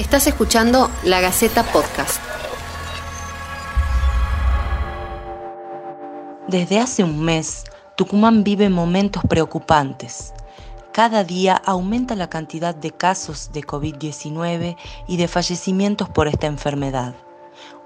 Estás escuchando La Gaceta Podcast. Desde hace un mes, Tucumán vive momentos preocupantes. Cada día aumenta la cantidad de casos de COVID-19 y de fallecimientos por esta enfermedad.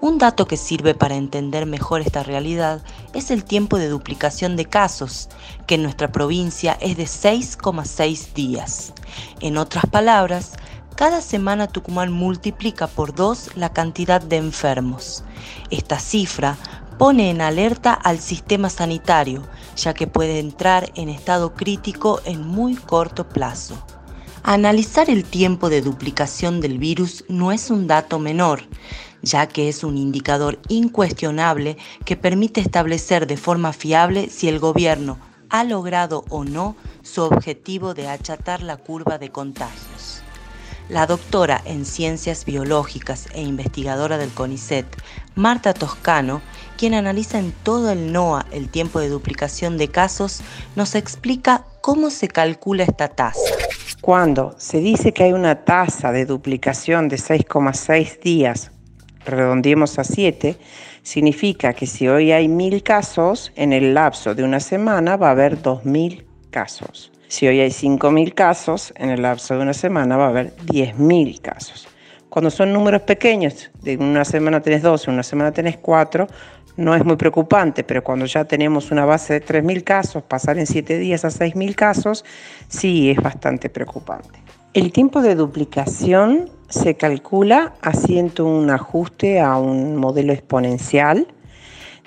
Un dato que sirve para entender mejor esta realidad es el tiempo de duplicación de casos, que en nuestra provincia es de 6,6 días. En otras palabras, cada semana Tucumán multiplica por dos la cantidad de enfermos. Esta cifra pone en alerta al sistema sanitario, ya que puede entrar en estado crítico en muy corto plazo. Analizar el tiempo de duplicación del virus no es un dato menor, ya que es un indicador incuestionable que permite establecer de forma fiable si el gobierno ha logrado o no su objetivo de achatar la curva de contagios. La doctora en ciencias biológicas e investigadora del CONICET, Marta Toscano, quien analiza en todo el NOA el tiempo de duplicación de casos, nos explica cómo se calcula esta tasa. Cuando se dice que hay una tasa de duplicación de 6,6 días, redondeemos a 7, significa que si hoy hay 1000 casos, en el lapso de una semana va a haber 2000 casos. Si hoy hay 5.000 casos, en el lapso de una semana va a haber 10.000 casos. Cuando son números pequeños, de una semana tenés 12, una semana tenés 4, no es muy preocupante, pero cuando ya tenemos una base de 3.000 casos, pasar en 7 días a 6.000 casos, sí es bastante preocupante. El tiempo de duplicación se calcula haciendo un ajuste a un modelo exponencial.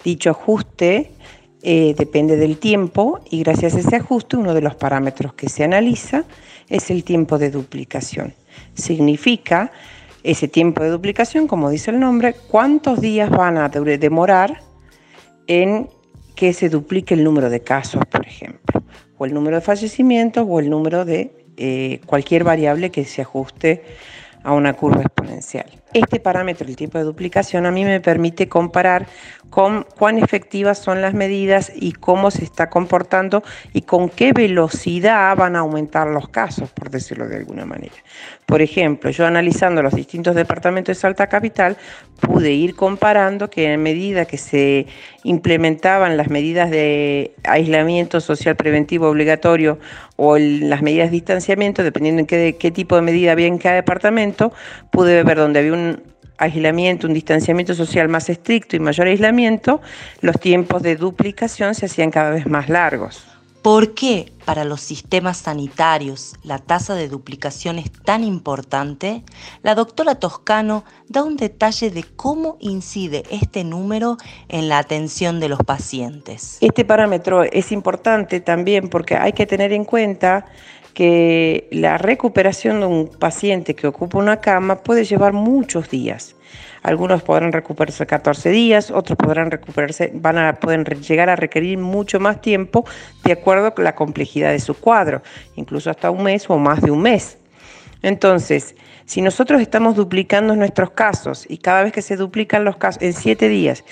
Dicho ajuste eh, depende del tiempo y gracias a ese ajuste uno de los parámetros que se analiza es el tiempo de duplicación. Significa ese tiempo de duplicación, como dice el nombre, cuántos días van a demorar en que se duplique el número de casos, por ejemplo, o el número de fallecimientos o el número de eh, cualquier variable que se ajuste a una curva exponencial. Este parámetro, el tiempo de duplicación, a mí me permite comparar con cuán efectivas son las medidas y cómo se está comportando y con qué velocidad van a aumentar los casos, por decirlo de alguna manera. Por ejemplo, yo analizando los distintos departamentos de Salta Capital, pude ir comparando que a medida que se implementaban las medidas de aislamiento social preventivo obligatorio o las medidas de distanciamiento, dependiendo en qué, tipo de medida había en cada departamento, pude ver donde había un aislamiento, un distanciamiento social más estricto y mayor aislamiento, los tiempos de duplicación se hacían cada vez más largos. ¿Por qué para los sistemas sanitarios la tasa de duplicación es tan importante? La doctora Toscano da un detalle de cómo incide este número en la atención de los pacientes. Este parámetro es importante también porque hay que tener en cuenta que la recuperación de un paciente que ocupa una cama puede llevar muchos días. Algunos podrán recuperarse 14 días, otros podrán recuperarse, van a pueden llegar a requerir mucho más tiempo de acuerdo con la complejidad de su cuadro, incluso hasta un mes o más de un mes. Entonces, si nosotros estamos duplicando nuestros casos y cada vez que se duplican los casos en siete días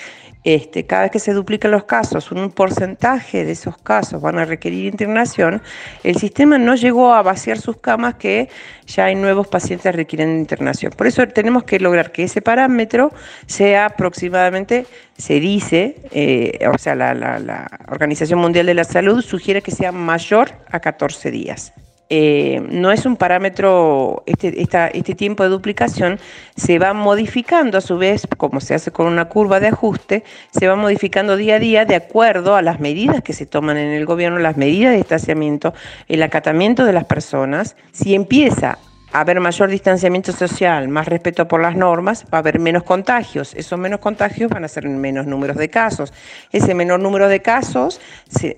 este, cada vez que se duplican los casos, un porcentaje de esos casos van a requerir internación, el sistema no llegó a vaciar sus camas que ya hay nuevos pacientes requieren internación. Por eso tenemos que lograr que ese parámetro sea aproximadamente, se dice, eh, o sea, la Organización Mundial de la Salud sugiere que sea mayor a 14 días. Eh, no es un parámetro, este, este tiempo de duplicación se va modificando a su vez, como se hace con una curva de ajuste, se va modificando día a día de acuerdo a las medidas que se toman en el gobierno, las medidas de distanciamiento, el acatamiento de las personas. Si empieza a haber mayor distanciamiento social, más respeto por las normas, va a haber menos contagios. Esos menos contagios van a ser menos números de casos. Ese menor número de casos se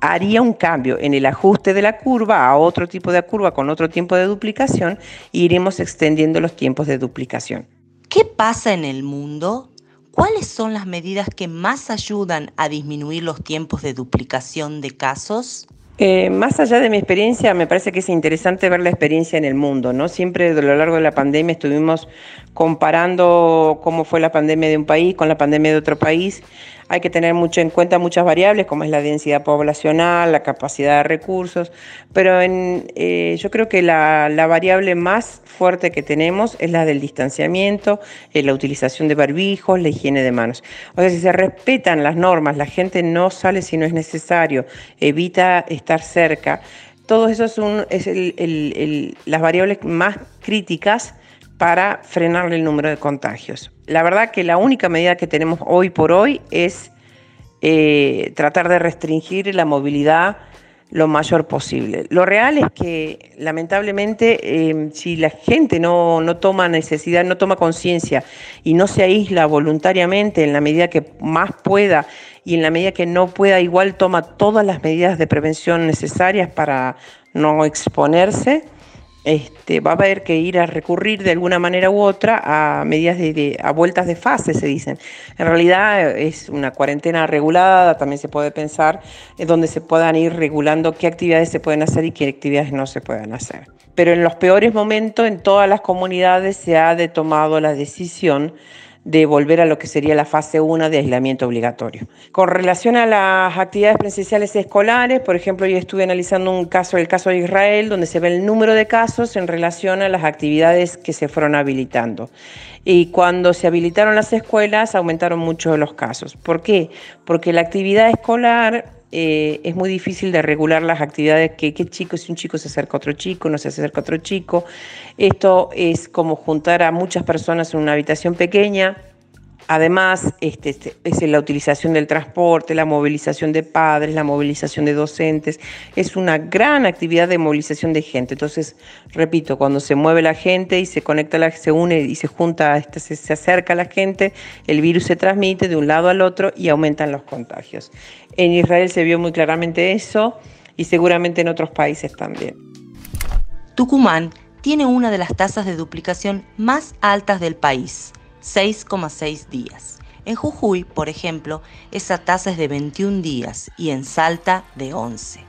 haría un cambio en el ajuste de la curva a otro tipo de curva con otro tiempo de duplicación e iremos extendiendo los tiempos de duplicación. ¿Qué pasa en el mundo? ¿Cuáles son las medidas que más ayudan a disminuir los tiempos de duplicación de casos? Eh, más allá de mi experiencia, me parece que es interesante ver la experiencia en el mundo, ¿no? Siempre a lo largo de la pandemia estuvimos comparando cómo fue la pandemia de un país con la pandemia de otro país. hay que tener mucho en cuenta muchas variables, como es la densidad poblacional, la capacidad de recursos, pero en, eh, yo creo que la, variable más fuerte que tenemos es la del distanciamiento, eh, la utilización de barbijos, la higiene de manos. O sea, si se respetan las normas, la gente no sale si no es necesario, evita estar cerca, todo eso son es las variables más críticas para frenar el número de contagios. La verdad que la única medida que tenemos hoy por hoy es eh, tratar de restringir la movilidad lo mayor posible. Lo real es que lamentablemente eh, si la gente no, no, toma necesidad, no toma conciencia y no se aísla voluntariamente en la medida que más pueda y en la medida que no pueda igual toma todas las medidas de prevención necesarias para no exponerse, este, va a haber que ir a recurrir de alguna manera u otra a medidas de, a vueltas de fase, se dicen. En realidad es una cuarentena regulada, también se puede pensar en donde se puedan ir regulando qué actividades se pueden hacer y qué actividades no se pueden hacer. Pero en los peores momentos, en todas las comunidades se ha de tomado la decisión de volver a lo que sería la fase 1 de aislamiento obligatorio. Con relación a las actividades presenciales escolares, por ejemplo, yo estuve analizando un caso, el caso de Israel, donde se ve el número de casos en relación a las actividades que se fueron habilitando. Y cuando se habilitaron las escuelas, aumentaron mucho los casos. ¿Por qué? Porque la actividad escolar eh, es muy difícil de regular las actividades que, qué chico, si un chico se acerca a otro chico, no se acerca a otro chico. Esto es como juntar a muchas personas en una habitación pequeña Además, este, este, es la utilización del transporte, la movilización de padres, la movilización de docentes. Es una gran actividad de movilización de gente. Entonces, repito, cuando se mueve la gente y se conecta, se une y se junta, este, se, se acerca a la gente, el virus se transmite de un lado al otro y aumentan los contagios. En Israel se vio muy claramente eso y seguramente en otros países también. Tucumán tiene una de las tasas de duplicación más altas del país 6,6 días. En Jujuy, por ejemplo, esa tasa es de 21 días y en Salta de 11.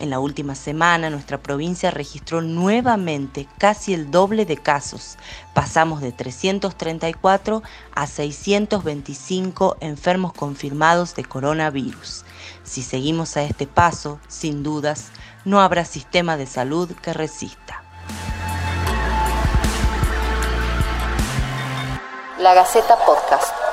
En la última semana nuestra provincia registró nuevamente casi el doble de casos. Pasamos de 334 a 625 enfermos confirmados de coronavirus. Si seguimos a este paso, sin dudas, no habrá sistema de salud que resista. La Gaceta Podcast.